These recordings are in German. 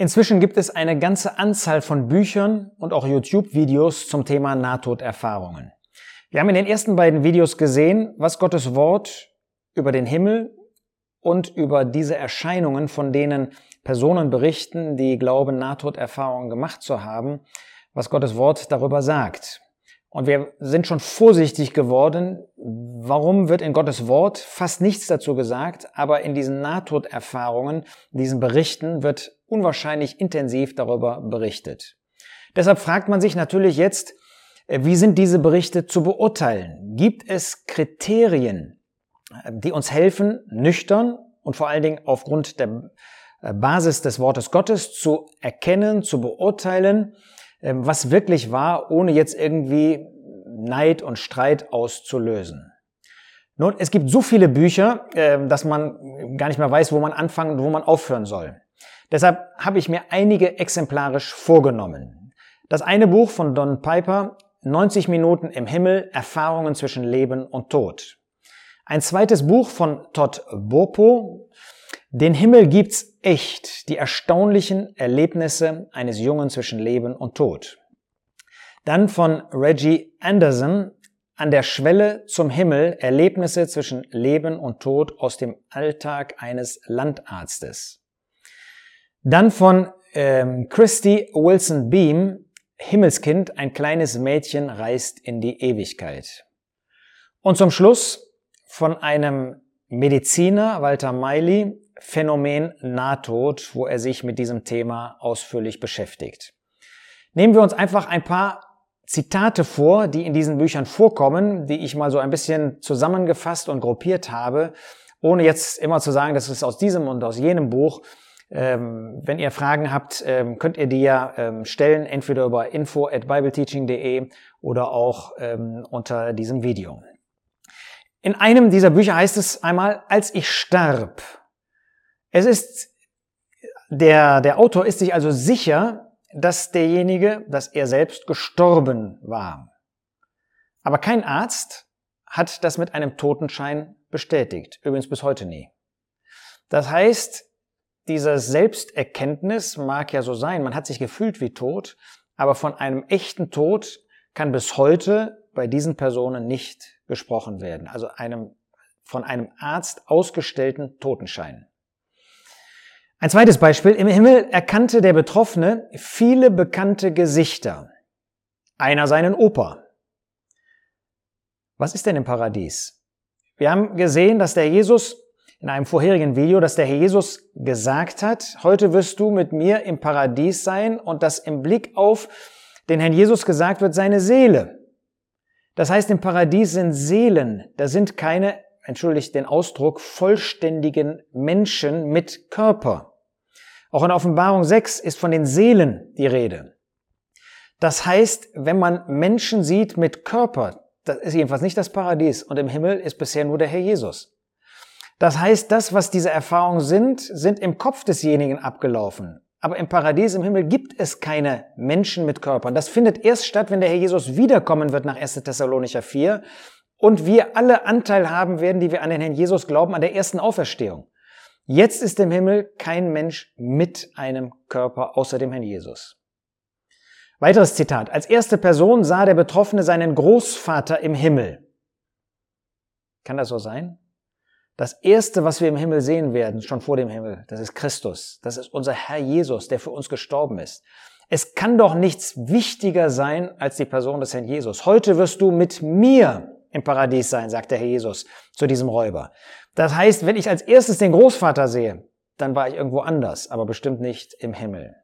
Inzwischen gibt es eine ganze Anzahl von Büchern und auch YouTube-Videos zum Thema Nahtoderfahrungen. Wir haben in den ersten beiden Videos gesehen, was Gottes Wort über den Himmel und über diese Erscheinungen, von denen Personen berichten, die glauben, Nahtoderfahrungen gemacht zu haben, was Gottes Wort darüber sagt. Und wir sind schon vorsichtig geworden. Warum wird in Gottes Wort fast nichts dazu gesagt, aber in diesen Nahtoderfahrungen, diesen Berichten wird unwahrscheinlich intensiv darüber berichtet. Deshalb fragt man sich natürlich jetzt, äh, wie sind diese Berichte zu beurteilen? Gibt es Kriterien, äh, die uns helfen, nüchtern und vor allen Dingen aufgrund der äh, Basis des Wortes Gottes zu erkennen, zu beurteilen, was wirklich war, ohne jetzt irgendwie Neid und Streit auszulösen. Nun, es gibt so viele Bücher, dass man gar nicht mehr weiß, wo man anfangen und wo man aufhören soll. Deshalb habe ich mir einige exemplarisch vorgenommen. Das eine Buch von Don Piper, 90 Minuten im Himmel, Erfahrungen zwischen Leben und Tod. Ein zweites Buch von Todd Bopo, Den Himmel gibt's echt, die erstaunlichen Erlebnisse eines Jungen zwischen Leben und Tod. Dann von Reggie Anderson, An der Schwelle zum Himmel, Erlebnisse zwischen Leben und Tod aus dem Alltag eines Landarztes. Dann von ähm, Christy Wilson Beam, Himmelskind, ein kleines Mädchen reist in die Ewigkeit. Und zum Schluss von einem Mediziner, Walter Miley, Phänomen Nahtod, wo er sich mit diesem Thema ausführlich beschäftigt. Nehmen wir uns einfach ein paar Zitate vor, die in diesen Büchern vorkommen, die ich mal so ein bisschen zusammengefasst und gruppiert habe, ohne jetzt immer zu sagen, das ist aus diesem und aus jenem Buch, ähm, wenn ihr Fragen habt, ähm, könnt ihr die ja ähm, stellen, entweder über info at bibleteaching.de oder auch ähm, unter diesem Video. In einem dieser Bücher heißt es einmal, als ich starb. Es ist, der, der Autor ist sich also sicher, dass derjenige, dass er selbst gestorben war. Aber kein Arzt hat das mit einem Totenschein bestätigt. Übrigens bis heute nie. Das heißt, diese Selbsterkenntnis mag ja so sein, man hat sich gefühlt wie tot, aber von einem echten Tod kann bis heute bei diesen Personen nicht gesprochen werden. Also einem, von einem Arzt ausgestellten Totenschein. Ein zweites Beispiel. Im Himmel erkannte der Betroffene viele bekannte Gesichter. Einer seinen Opa. Was ist denn im Paradies? Wir haben gesehen, dass der Jesus in einem vorherigen Video, dass der Herr Jesus gesagt hat, heute wirst du mit mir im Paradies sein und dass im Blick auf den Herrn Jesus gesagt wird, seine Seele. Das heißt, im Paradies sind Seelen, da sind keine, entschuldigt den Ausdruck, vollständigen Menschen mit Körper. Auch in Offenbarung 6 ist von den Seelen die Rede. Das heißt, wenn man Menschen sieht mit Körper, das ist jedenfalls nicht das Paradies und im Himmel ist bisher nur der Herr Jesus. Das heißt, das, was diese Erfahrungen sind, sind im Kopf desjenigen abgelaufen. Aber im Paradies, im Himmel gibt es keine Menschen mit Körpern. Das findet erst statt, wenn der Herr Jesus wiederkommen wird nach 1. Thessalonicher 4 und wir alle Anteil haben werden, die wir an den Herrn Jesus glauben, an der ersten Auferstehung. Jetzt ist im Himmel kein Mensch mit einem Körper außer dem Herrn Jesus. Weiteres Zitat. Als erste Person sah der Betroffene seinen Großvater im Himmel. Kann das so sein? Das Erste, was wir im Himmel sehen werden, schon vor dem Himmel, das ist Christus. Das ist unser Herr Jesus, der für uns gestorben ist. Es kann doch nichts wichtiger sein als die Person des Herrn Jesus. Heute wirst du mit mir im Paradies sein, sagt der Herr Jesus zu diesem Räuber. Das heißt, wenn ich als erstes den Großvater sehe, dann war ich irgendwo anders, aber bestimmt nicht im Himmel.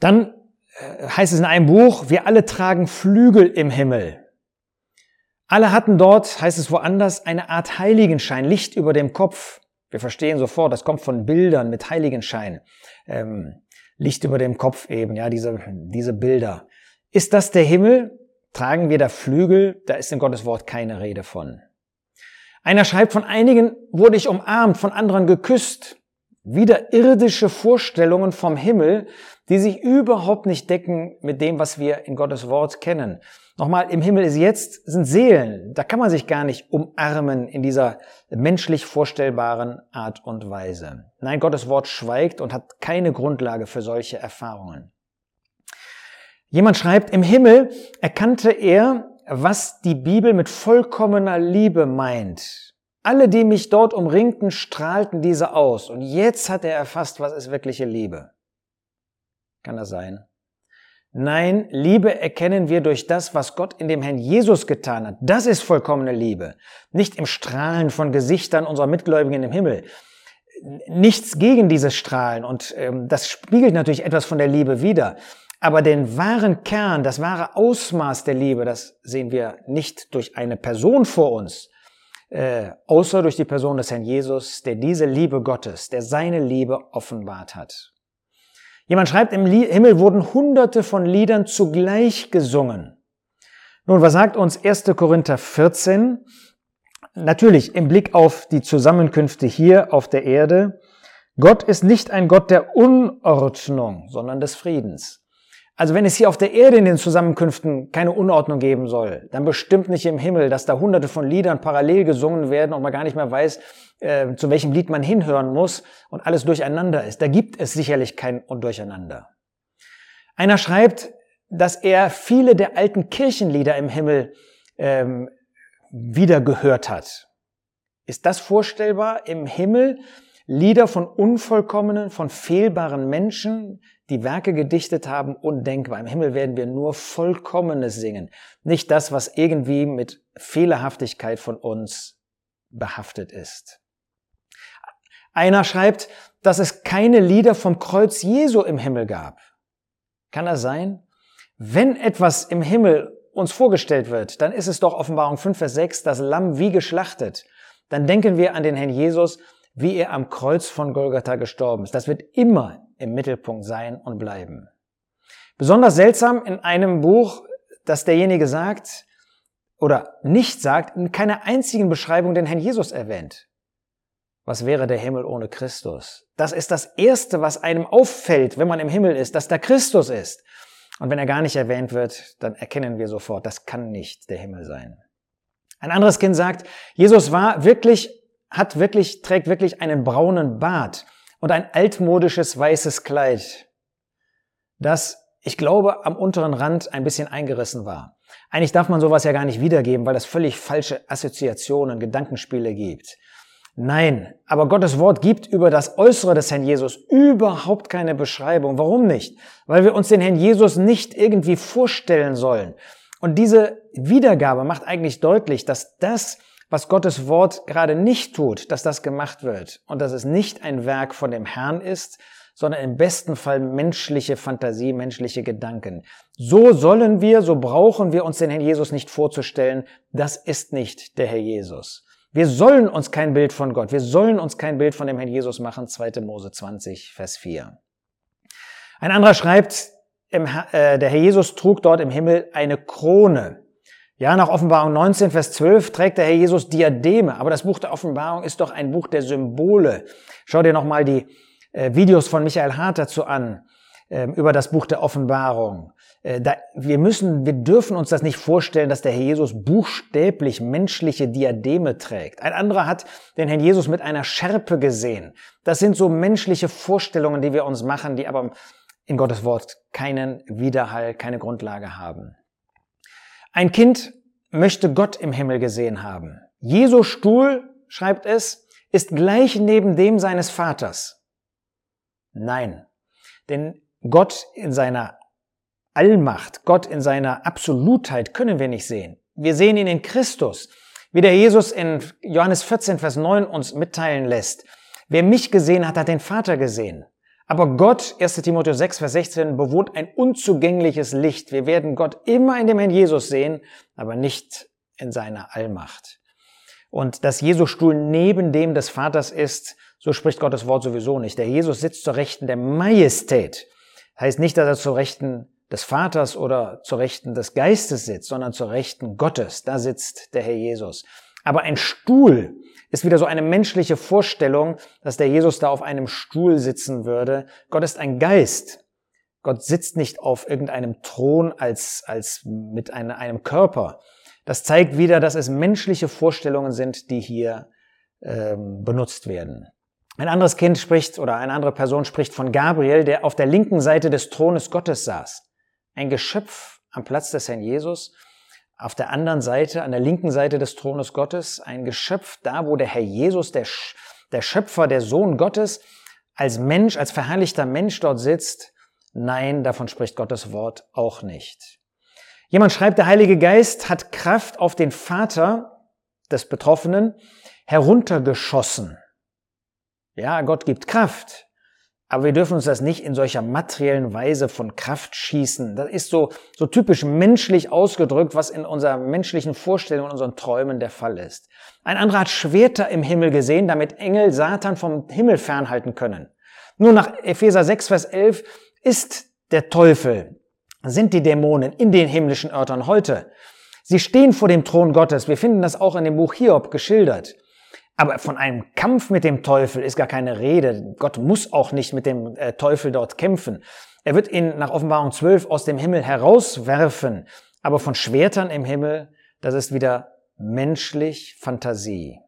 Dann äh, heißt es in einem Buch, wir alle tragen Flügel im Himmel. Alle hatten dort, heißt es woanders, eine Art Heiligenschein, Licht über dem Kopf. Wir verstehen sofort, das kommt von Bildern mit Heiligenschein. Ähm, Licht über dem Kopf eben, ja, diese, diese Bilder. Ist das der Himmel? Tragen wir da Flügel? Da ist in Gottes Wort keine Rede von. Einer schreibt, von einigen wurde ich umarmt, von anderen geküsst. Wieder irdische Vorstellungen vom Himmel, die sich überhaupt nicht decken mit dem, was wir in Gottes Wort kennen. Nochmal, im Himmel ist jetzt, sind Seelen. Da kann man sich gar nicht umarmen in dieser menschlich vorstellbaren Art und Weise. Nein, Gottes Wort schweigt und hat keine Grundlage für solche Erfahrungen. Jemand schreibt, im Himmel erkannte er, was die Bibel mit vollkommener Liebe meint. Alle, die mich dort umringten, strahlten diese aus. Und jetzt hat er erfasst, was ist wirkliche Liebe. Kann das sein? Nein, Liebe erkennen wir durch das, was Gott in dem Herrn Jesus getan hat. Das ist vollkommene Liebe. Nicht im Strahlen von Gesichtern unserer Mitgläubigen im Himmel. Nichts gegen dieses Strahlen und ähm, das spiegelt natürlich etwas von der Liebe wider. Aber den wahren Kern, das wahre Ausmaß der Liebe, das sehen wir nicht durch eine Person vor uns, äh, außer durch die Person des Herrn Jesus, der diese Liebe Gottes, der seine Liebe offenbart hat. Jemand schreibt, im Himmel wurden hunderte von Liedern zugleich gesungen. Nun, was sagt uns 1. Korinther 14? Natürlich im Blick auf die Zusammenkünfte hier auf der Erde. Gott ist nicht ein Gott der Unordnung, sondern des Friedens. Also wenn es hier auf der Erde in den Zusammenkünften keine Unordnung geben soll, dann bestimmt nicht im Himmel, dass da hunderte von Liedern parallel gesungen werden und man gar nicht mehr weiß, äh, zu welchem Lied man hinhören muss und alles durcheinander ist. Da gibt es sicherlich kein Durcheinander. Einer schreibt, dass er viele der alten Kirchenlieder im Himmel ähm, wieder gehört hat. Ist das vorstellbar im Himmel? Lieder von unvollkommenen, von fehlbaren Menschen, die Werke gedichtet haben, undenkbar. Im Himmel werden wir nur Vollkommenes singen, nicht das, was irgendwie mit Fehlerhaftigkeit von uns behaftet ist. Einer schreibt, dass es keine Lieder vom Kreuz Jesu im Himmel gab. Kann das sein? Wenn etwas im Himmel uns vorgestellt wird, dann ist es doch Offenbarung 5, Vers 6, das Lamm wie geschlachtet. Dann denken wir an den Herrn Jesus, wie er am Kreuz von Golgatha gestorben ist. Das wird immer im Mittelpunkt sein und bleiben. Besonders seltsam in einem Buch, dass derjenige sagt oder nicht sagt, in keiner einzigen Beschreibung den Herrn Jesus erwähnt. Was wäre der Himmel ohne Christus? Das ist das Erste, was einem auffällt, wenn man im Himmel ist, dass da Christus ist. Und wenn er gar nicht erwähnt wird, dann erkennen wir sofort, das kann nicht der Himmel sein. Ein anderes Kind sagt, Jesus war wirklich, hat wirklich, trägt wirklich einen braunen Bart und ein altmodisches weißes Kleid, das, ich glaube, am unteren Rand ein bisschen eingerissen war. Eigentlich darf man sowas ja gar nicht wiedergeben, weil das völlig falsche Assoziationen, Gedankenspiele gibt. Nein, aber Gottes Wort gibt über das Äußere des Herrn Jesus überhaupt keine Beschreibung. Warum nicht? Weil wir uns den Herrn Jesus nicht irgendwie vorstellen sollen. Und diese Wiedergabe macht eigentlich deutlich, dass das, was Gottes Wort gerade nicht tut, dass das gemacht wird und dass es nicht ein Werk von dem Herrn ist, sondern im besten Fall menschliche Fantasie, menschliche Gedanken. So sollen wir, so brauchen wir uns den Herrn Jesus nicht vorzustellen, das ist nicht der Herr Jesus. Wir sollen uns kein Bild von Gott, wir sollen uns kein Bild von dem Herrn Jesus machen, 2. Mose 20, Vers 4. Ein anderer schreibt, äh, der Herr Jesus trug dort im Himmel eine Krone. Ja, nach Offenbarung 19, Vers 12 trägt der Herr Jesus Diademe, aber das Buch der Offenbarung ist doch ein Buch der Symbole. Schau dir nochmal die äh, Videos von Michael Hart dazu an, äh, über das Buch der Offenbarung. Äh, da, wir müssen, wir dürfen uns das nicht vorstellen, dass der Herr Jesus buchstäblich menschliche Diademe trägt. Ein anderer hat den Herrn Jesus mit einer Schärpe gesehen. Das sind so menschliche Vorstellungen, die wir uns machen, die aber in Gottes Wort keinen Widerhall, keine Grundlage haben. Ein Kind möchte Gott im Himmel gesehen haben. Jesu Stuhl, schreibt es, ist gleich neben dem seines Vaters. Nein, denn Gott in seiner Allmacht, Gott in seiner Absolutheit können wir nicht sehen. Wir sehen ihn in Christus, wie der Jesus in Johannes 14, Vers 9 uns mitteilen lässt. Wer mich gesehen hat, hat den Vater gesehen. Aber Gott, 1 Timotheus 6, Vers 16, bewohnt ein unzugängliches Licht. Wir werden Gott immer in dem Herrn Jesus sehen, aber nicht in seiner Allmacht. Und dass Jesus Stuhl neben dem des Vaters ist, so spricht Gottes Wort sowieso nicht. Der Jesus sitzt zur Rechten der Majestät. Heißt nicht, dass er zur Rechten des Vaters oder zur Rechten des Geistes sitzt, sondern zur Rechten Gottes. Da sitzt der Herr Jesus. Aber ein Stuhl ist wieder so eine menschliche Vorstellung, dass der Jesus da auf einem Stuhl sitzen würde. Gott ist ein Geist. Gott sitzt nicht auf irgendeinem Thron als, als mit eine, einem Körper. Das zeigt wieder, dass es menschliche Vorstellungen sind, die hier ähm, benutzt werden. Ein anderes Kind spricht oder eine andere Person spricht von Gabriel, der auf der linken Seite des Thrones Gottes saß. Ein Geschöpf am Platz des Herrn Jesus. Auf der anderen Seite, an der linken Seite des Thrones Gottes, ein Geschöpf da, wo der Herr Jesus, der, der Schöpfer, der Sohn Gottes, als Mensch, als verherrlichter Mensch dort sitzt. Nein, davon spricht Gottes Wort auch nicht. Jemand schreibt, der Heilige Geist hat Kraft auf den Vater des Betroffenen heruntergeschossen. Ja, Gott gibt Kraft. Aber wir dürfen uns das nicht in solcher materiellen Weise von Kraft schießen. Das ist so, so typisch menschlich ausgedrückt, was in unserer menschlichen Vorstellung, in unseren Träumen der Fall ist. Ein anderer hat Schwerter im Himmel gesehen, damit Engel Satan vom Himmel fernhalten können. Nur nach Epheser 6, Vers 11 ist der Teufel, sind die Dämonen in den himmlischen Örtern heute. Sie stehen vor dem Thron Gottes. Wir finden das auch in dem Buch Hiob geschildert. Aber von einem Kampf mit dem Teufel ist gar keine Rede. Gott muss auch nicht mit dem äh, Teufel dort kämpfen. Er wird ihn nach Offenbarung 12 aus dem Himmel herauswerfen. Aber von Schwertern im Himmel, das ist wieder menschlich Fantasie.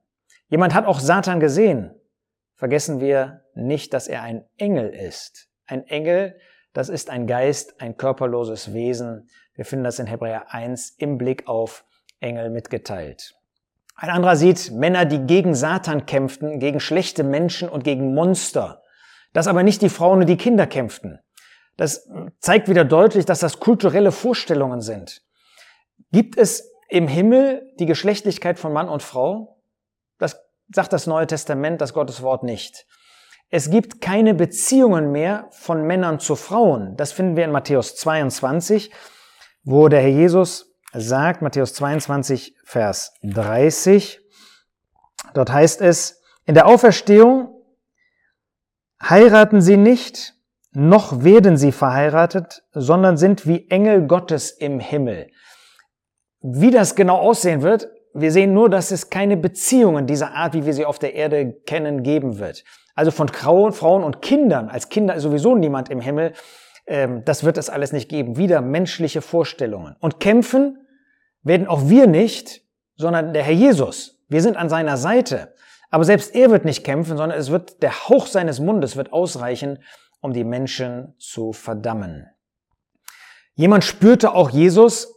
Jemand hat auch Satan gesehen. Vergessen wir nicht, dass er ein Engel ist. Ein Engel, das ist ein Geist, ein körperloses Wesen. Wir finden das in Hebräer 1 im Blick auf Engel mitgeteilt. Ein anderer sieht Männer, die gegen Satan kämpften, gegen schlechte Menschen und gegen Monster. Dass aber nicht die Frauen und die Kinder kämpften. Das zeigt wieder deutlich, dass das kulturelle Vorstellungen sind. Gibt es im Himmel die Geschlechtlichkeit von Mann und Frau? Das sagt das Neue Testament, das Gottes Wort nicht. Es gibt keine Beziehungen mehr von Männern zu Frauen. Das finden wir in Matthäus 22, wo der Herr Jesus sagt, Matthäus 22, Vers 30, dort heißt es, in der Auferstehung heiraten sie nicht, noch werden sie verheiratet, sondern sind wie Engel Gottes im Himmel. Wie das genau aussehen wird, wir sehen nur, dass es keine Beziehungen dieser Art, wie wir sie auf der Erde kennen, geben wird. Also von Frauen und Kindern, als Kinder ist sowieso niemand im Himmel, ähm, das wird es alles nicht geben. Wieder menschliche Vorstellungen. Und kämpfen werden auch wir nicht, sondern der Herr Jesus. Wir sind an seiner Seite. Aber selbst er wird nicht kämpfen, sondern es wird der Hauch seines Mundes wird ausreichen, um die Menschen zu verdammen. Jemand spürte auch Jesus,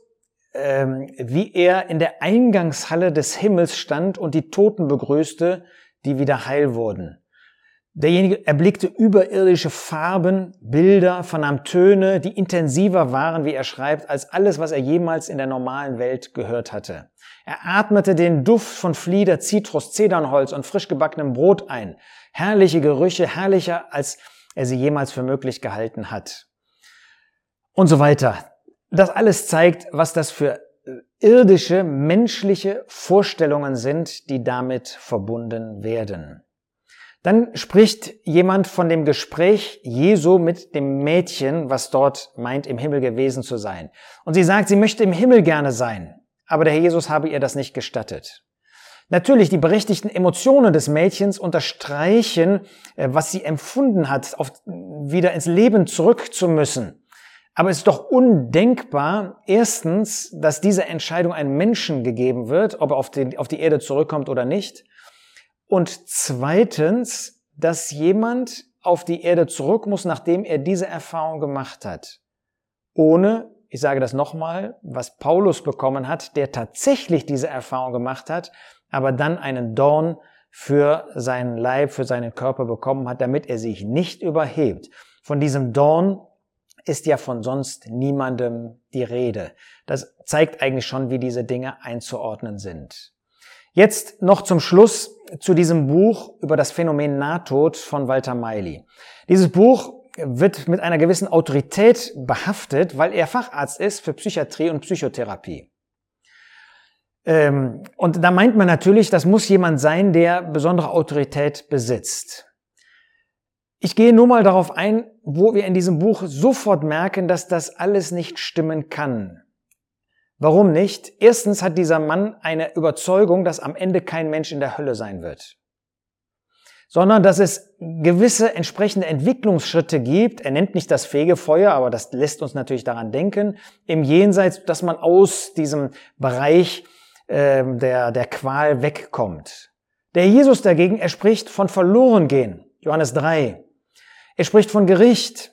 ähm, wie er in der Eingangshalle des Himmels stand und die Toten begrüßte, die wieder heil wurden. Derjenige erblickte überirdische Farben, Bilder, vernahm Töne, die intensiver waren, wie er schreibt, als alles, was er jemals in der normalen Welt gehört hatte. Er atmete den Duft von Flieder, Zitrus, Zedernholz und frisch gebackenem Brot ein. Herrliche Gerüche, herrlicher, als er sie jemals für möglich gehalten hat. Und so weiter. Das alles zeigt, was das für irdische, menschliche Vorstellungen sind, die damit verbunden werden. Dann spricht jemand von dem Gespräch Jesu mit dem Mädchen, was dort meint, im Himmel gewesen zu sein. Und sie sagt, sie möchte im Himmel gerne sein, aber der Herr Jesus habe ihr das nicht gestattet. Natürlich, die berechtigten Emotionen des Mädchens unterstreichen, äh, was sie empfunden hat, auf, wieder ins Leben zurück zu müssen. Aber es ist doch undenkbar, erstens, dass diese Entscheidung einem Menschen gegeben wird, ob er auf die, auf die Erde zurückkommt oder nicht. Und zweitens, dass jemand auf die Erde zurück muss, nachdem er diese Erfahrung gemacht hat. Ohne, ich sage das nochmal, was Paulus bekommen hat, der tatsächlich diese Erfahrung gemacht hat, aber dann einen Dorn für seinen Leib, für seinen Körper bekommen hat, damit er sich nicht überhebt. Von diesem Dorn ist ja von sonst niemandem die Rede. Das zeigt eigentlich schon, wie diese Dinge einzuordnen sind. Jetzt noch zum Schluss zu diesem Buch über das Phänomen Nahtod von Walter Meili. Dieses Buch wird mit einer gewissen Autorität behaftet, weil er Facharzt ist für Psychiatrie und Psychotherapie. Ähm, und da meint man natürlich, das muss jemand sein, der besondere Autorität besitzt. Ich gehe nur mal darauf ein, wo wir in diesem Buch sofort merken, dass das alles nicht stimmen kann. Warum nicht? Erstens hat dieser Mann eine Überzeugung, dass am Ende kein Mensch in der Hölle sein wird. sondern dass es gewisse entsprechende Entwicklungsschritte gibt. Er nennt nicht das Fegefeuer, aber das lässt uns natürlich daran denken, im Jenseits, dass man aus diesem Bereich äh, der, der Qual wegkommt. Der Jesus dagegen, er spricht von Verlorengehen, Johannes 3. Er spricht von Gericht.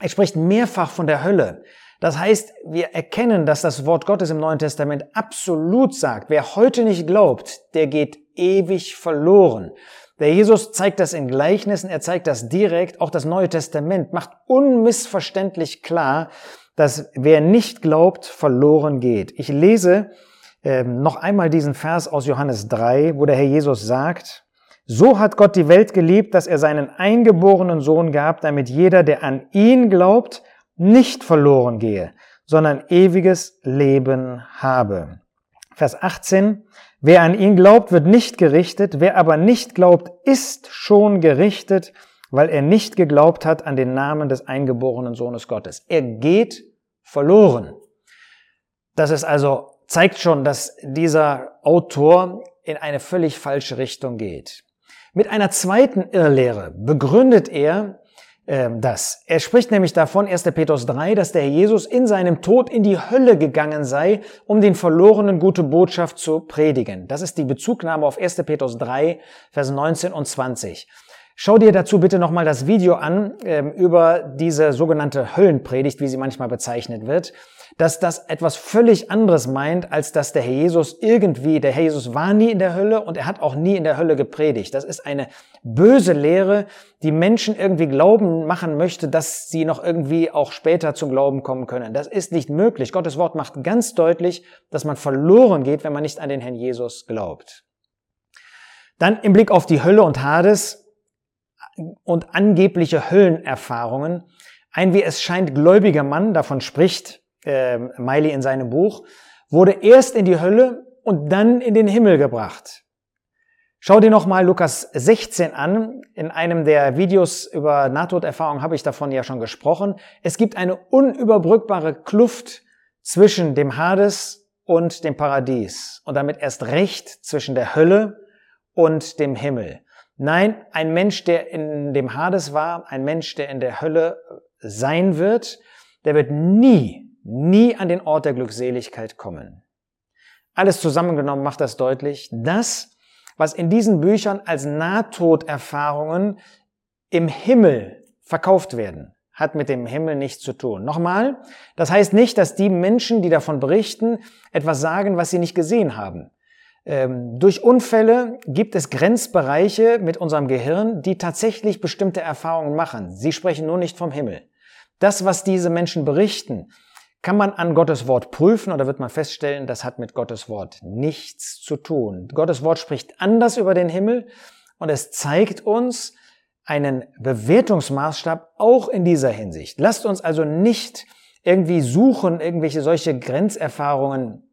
Er spricht mehrfach von der Hölle. Das heißt, wir erkennen, dass das Wort Gottes im Neuen Testament absolut sagt, wer heute nicht glaubt, der geht ewig verloren. Der Jesus zeigt das in Gleichnissen, er zeigt das direkt, auch das Neue Testament macht unmissverständlich klar, dass wer nicht glaubt, verloren geht. Ich lese äh, noch einmal diesen Vers aus Johannes 3, wo der Herr Jesus sagt, so hat Gott die Welt geliebt, dass er seinen eingeborenen Sohn gab, damit jeder, der an ihn glaubt, nicht verloren gehe, sondern ewiges Leben habe. Vers 18, Wer an ihn glaubt, wird nicht gerichtet, wer aber nicht glaubt, ist schon gerichtet, weil er nicht geglaubt hat an den Namen des eingeborenen Sohnes Gottes. Er geht verloren. Das ist also, zeigt schon, dass dieser Autor in eine völlig falsche Richtung geht. Mit einer zweiten Irrlehre begründet er das. Er spricht nämlich davon, 1. Petrus 3, dass der Jesus in seinem Tod in die Hölle gegangen sei, um den Verlorenen gute Botschaft zu predigen. Das ist die Bezugnahme auf 1. Petrus 3, Vers 19 und 20. Schau dir dazu bitte nochmal das Video an ähm, über diese sogenannte Höllenpredigt, wie sie manchmal bezeichnet wird dass das etwas völlig anderes meint, als dass der Herr Jesus irgendwie, der Herr Jesus war nie in der Hölle und er hat auch nie in der Hölle gepredigt. Das ist eine böse Lehre, die Menschen irgendwie glauben machen möchte, dass sie noch irgendwie auch später zum Glauben kommen können. Das ist nicht möglich. Gottes Wort macht ganz deutlich, dass man verloren geht, wenn man nicht an den Herrn Jesus glaubt. Dann im Blick auf die Hölle und Hades und angebliche Höllenerfahrungen. Ein, wie es scheint, gläubiger Mann davon spricht, äh, Miley in seinem Buch, wurde erst in die Hölle und dann in den Himmel gebracht. Schau dir nochmal Lukas 16 an. In einem der Videos über Nahtoderfahrung habe ich davon ja schon gesprochen. Es gibt eine unüberbrückbare Kluft zwischen dem Hades und dem Paradies und damit erst recht zwischen der Hölle und dem Himmel. Nein, ein Mensch, der in dem Hades war, ein Mensch, der in der Hölle sein wird, der wird nie nie an den Ort der Glückseligkeit kommen. Alles zusammengenommen macht das deutlich, das, was in diesen Büchern als Nahtoderfahrungen im Himmel verkauft werden, hat mit dem Himmel nichts zu tun. Nochmal, das heißt nicht, dass die Menschen, die davon berichten, etwas sagen, was sie nicht gesehen haben. Ähm, durch Unfälle gibt es Grenzbereiche mit unserem Gehirn, die tatsächlich bestimmte Erfahrungen machen. Sie sprechen nur nicht vom Himmel. Das, was diese Menschen berichten, kann man an Gottes Wort prüfen oder wird man feststellen, das hat mit Gottes Wort nichts zu tun. Gottes Wort spricht anders über den Himmel und es zeigt uns einen Bewertungsmaßstab auch in dieser Hinsicht. Lasst uns also nicht irgendwie suchen, irgendwelche solche Grenzerfahrungen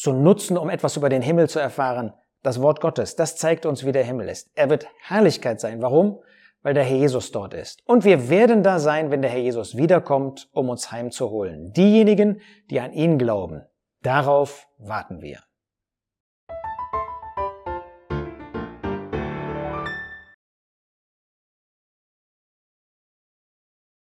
zu nutzen, um etwas über den Himmel zu erfahren. Das Wort Gottes, das zeigt uns, wie der Himmel ist. Er wird Herrlichkeit sein. Warum? weil der Herr Jesus dort ist. Und wir werden da sein, wenn der Herr Jesus wiederkommt, um uns heimzuholen. Diejenigen, die an ihn glauben, darauf warten wir.